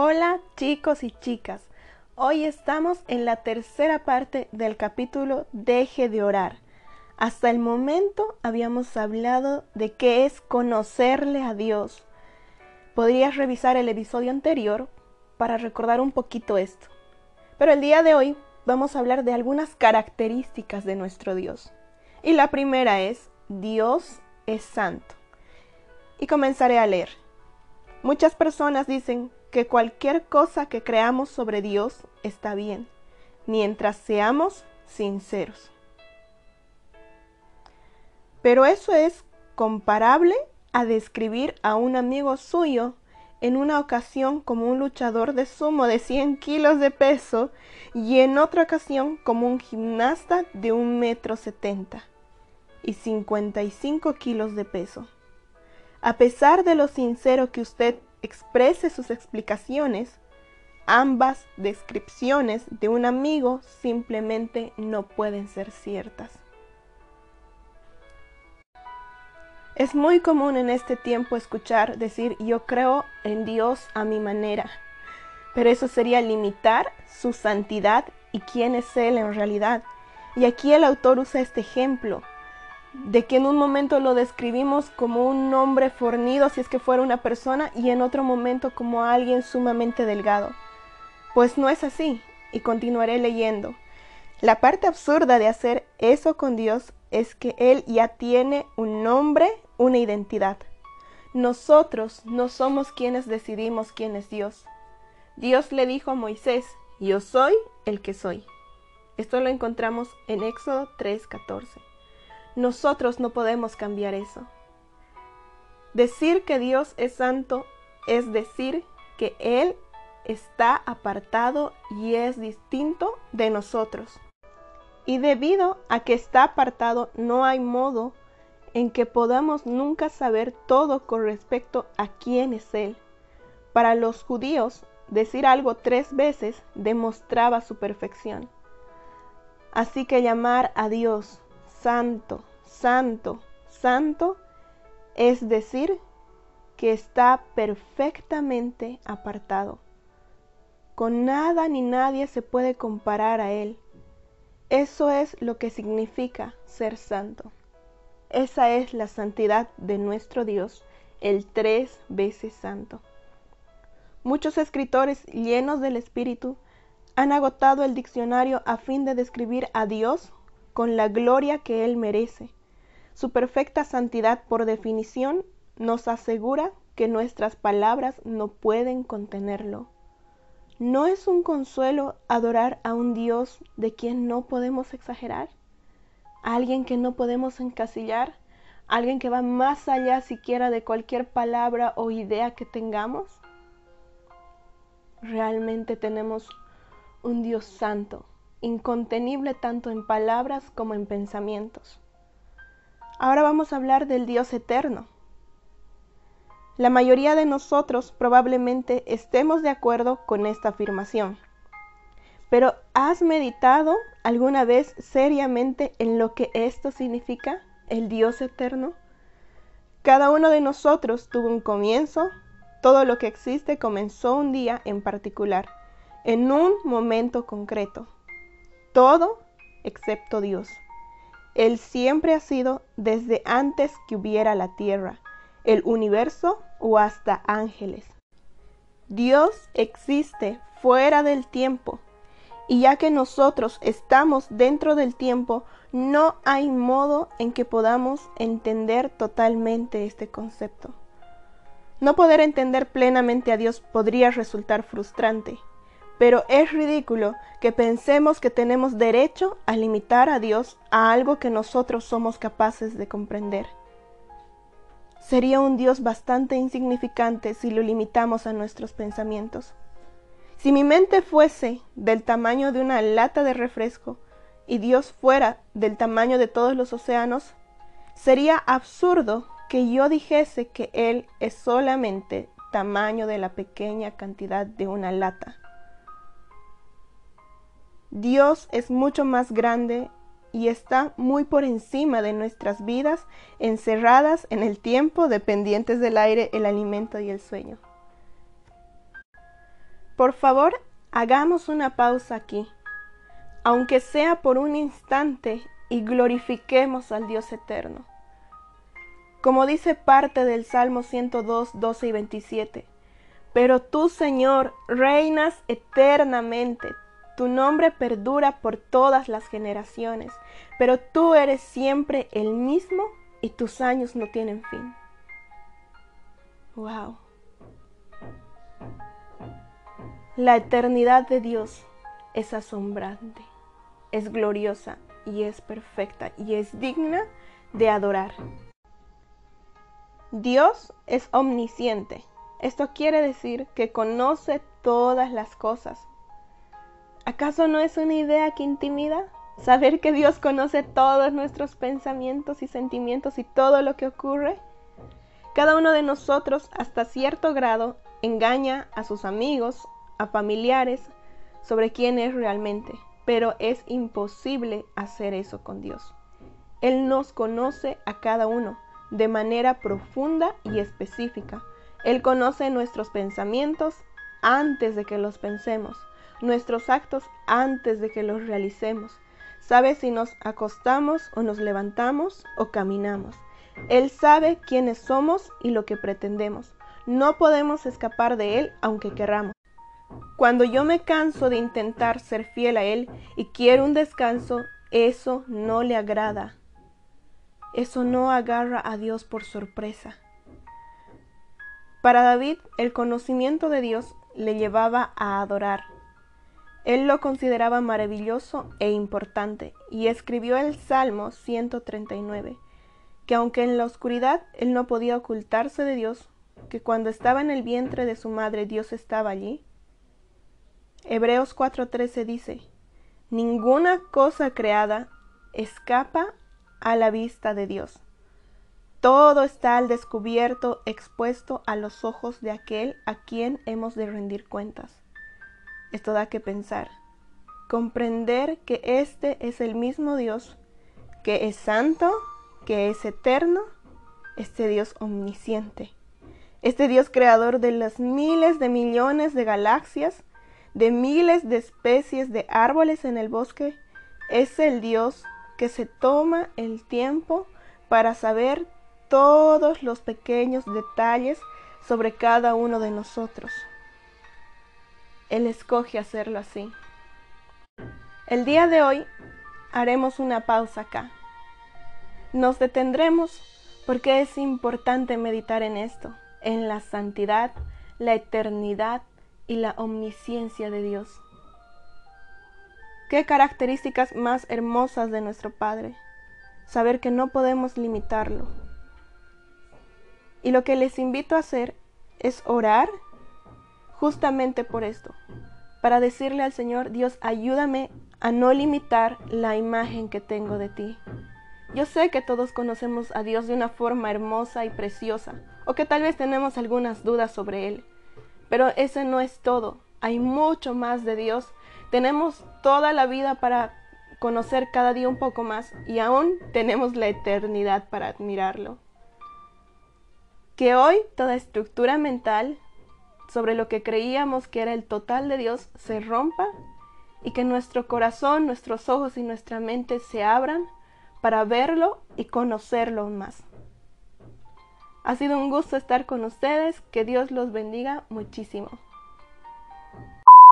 Hola chicos y chicas, hoy estamos en la tercera parte del capítulo Deje de orar. Hasta el momento habíamos hablado de qué es conocerle a Dios. Podrías revisar el episodio anterior para recordar un poquito esto. Pero el día de hoy vamos a hablar de algunas características de nuestro Dios. Y la primera es, Dios es santo. Y comenzaré a leer. Muchas personas dicen que cualquier cosa que creamos sobre Dios está bien, mientras seamos sinceros. Pero eso es comparable a describir a un amigo suyo en una ocasión como un luchador de sumo de 100 kilos de peso y en otra ocasión como un gimnasta de un metro setenta y 55 kilos de peso. A pesar de lo sincero que usted exprese sus explicaciones, ambas descripciones de un amigo simplemente no pueden ser ciertas. Es muy común en este tiempo escuchar decir yo creo en Dios a mi manera, pero eso sería limitar su santidad y quién es Él en realidad. Y aquí el autor usa este ejemplo de que en un momento lo describimos como un hombre fornido si es que fuera una persona y en otro momento como alguien sumamente delgado. Pues no es así, y continuaré leyendo. La parte absurda de hacer eso con Dios es que Él ya tiene un nombre, una identidad. Nosotros no somos quienes decidimos quién es Dios. Dios le dijo a Moisés, yo soy el que soy. Esto lo encontramos en Éxodo 3:14. Nosotros no podemos cambiar eso. Decir que Dios es santo es decir que Él está apartado y es distinto de nosotros. Y debido a que está apartado, no hay modo en que podamos nunca saber todo con respecto a quién es Él. Para los judíos, decir algo tres veces demostraba su perfección. Así que llamar a Dios santo, santo, santo, es decir, que está perfectamente apartado. Con nada ni nadie se puede comparar a Él. Eso es lo que significa ser santo. Esa es la santidad de nuestro Dios, el tres veces santo. Muchos escritores llenos del Espíritu han agotado el diccionario a fin de describir a Dios con la gloria que Él merece. Su perfecta santidad, por definición, nos asegura que nuestras palabras no pueden contenerlo. ¿No es un consuelo adorar a un Dios de quien no podemos exagerar? alguien que no podemos encasillar? ¿Alguien que va más allá siquiera de cualquier palabra o idea que tengamos? Realmente tenemos un Dios santo, incontenible tanto en palabras como en pensamientos. Ahora vamos a hablar del Dios eterno, la mayoría de nosotros probablemente estemos de acuerdo con esta afirmación. Pero ¿has meditado alguna vez seriamente en lo que esto significa, el Dios eterno? Cada uno de nosotros tuvo un comienzo, todo lo que existe comenzó un día en particular, en un momento concreto. Todo excepto Dios. Él siempre ha sido desde antes que hubiera la tierra el universo o hasta ángeles. Dios existe fuera del tiempo y ya que nosotros estamos dentro del tiempo, no hay modo en que podamos entender totalmente este concepto. No poder entender plenamente a Dios podría resultar frustrante, pero es ridículo que pensemos que tenemos derecho a limitar a Dios a algo que nosotros somos capaces de comprender. Sería un Dios bastante insignificante si lo limitamos a nuestros pensamientos. Si mi mente fuese del tamaño de una lata de refresco y Dios fuera del tamaño de todos los océanos, sería absurdo que yo dijese que Él es solamente tamaño de la pequeña cantidad de una lata. Dios es mucho más grande y está muy por encima de nuestras vidas, encerradas en el tiempo, dependientes del aire, el alimento y el sueño. Por favor, hagamos una pausa aquí, aunque sea por un instante, y glorifiquemos al Dios eterno. Como dice parte del Salmo 102, 12 y 27. Pero tú, Señor, reinas eternamente. Tu nombre perdura por todas las generaciones. Pero tú eres siempre el mismo y tus años no tienen fin. Wow. La eternidad de Dios es asombrante, es gloriosa y es perfecta y es digna de adorar. Dios es omnisciente. Esto quiere decir que conoce todas las cosas. ¿Acaso no es una idea que intimida? Saber que Dios conoce todos nuestros pensamientos y sentimientos y todo lo que ocurre. Cada uno de nosotros, hasta cierto grado, engaña a sus amigos, a familiares, sobre quién es realmente, pero es imposible hacer eso con Dios. Él nos conoce a cada uno de manera profunda y específica. Él conoce nuestros pensamientos antes de que los pensemos, nuestros actos antes de que los realicemos Sabe si nos acostamos o nos levantamos o caminamos. Él sabe quiénes somos y lo que pretendemos. No podemos escapar de Él aunque querramos. Cuando yo me canso de intentar ser fiel a Él y quiero un descanso, eso no le agrada. Eso no agarra a Dios por sorpresa. Para David, el conocimiento de Dios le llevaba a adorar. Él lo consideraba maravilloso e importante y escribió el Salmo 139, que aunque en la oscuridad él no podía ocultarse de Dios, que cuando estaba en el vientre de su madre Dios estaba allí. Hebreos 4:13 dice, Ninguna cosa creada escapa a la vista de Dios. Todo está al descubierto, expuesto a los ojos de aquel a quien hemos de rendir cuentas. Esto da que pensar. Comprender que este es el mismo Dios, que es santo, que es eterno, este Dios omnisciente, este Dios creador de las miles de millones de galaxias, de miles de especies de árboles en el bosque, es el Dios que se toma el tiempo para saber todos los pequeños detalles sobre cada uno de nosotros. Él escoge hacerlo así. El día de hoy haremos una pausa acá. Nos detendremos porque es importante meditar en esto, en la santidad, la eternidad y la omnisciencia de Dios. Qué características más hermosas de nuestro Padre. Saber que no podemos limitarlo. Y lo que les invito a hacer es orar justamente por esto, para decirle al Señor, Dios, ayúdame a no limitar la imagen que tengo de ti. Yo sé que todos conocemos a Dios de una forma hermosa y preciosa, o que tal vez tenemos algunas dudas sobre Él, pero ese no es todo. Hay mucho más de Dios. Tenemos toda la vida para conocer cada día un poco más y aún tenemos la eternidad para admirarlo. Que hoy toda estructura mental, sobre lo que creíamos que era el total de Dios se rompa y que nuestro corazón, nuestros ojos y nuestra mente se abran para verlo y conocerlo más. Ha sido un gusto estar con ustedes, que Dios los bendiga muchísimo.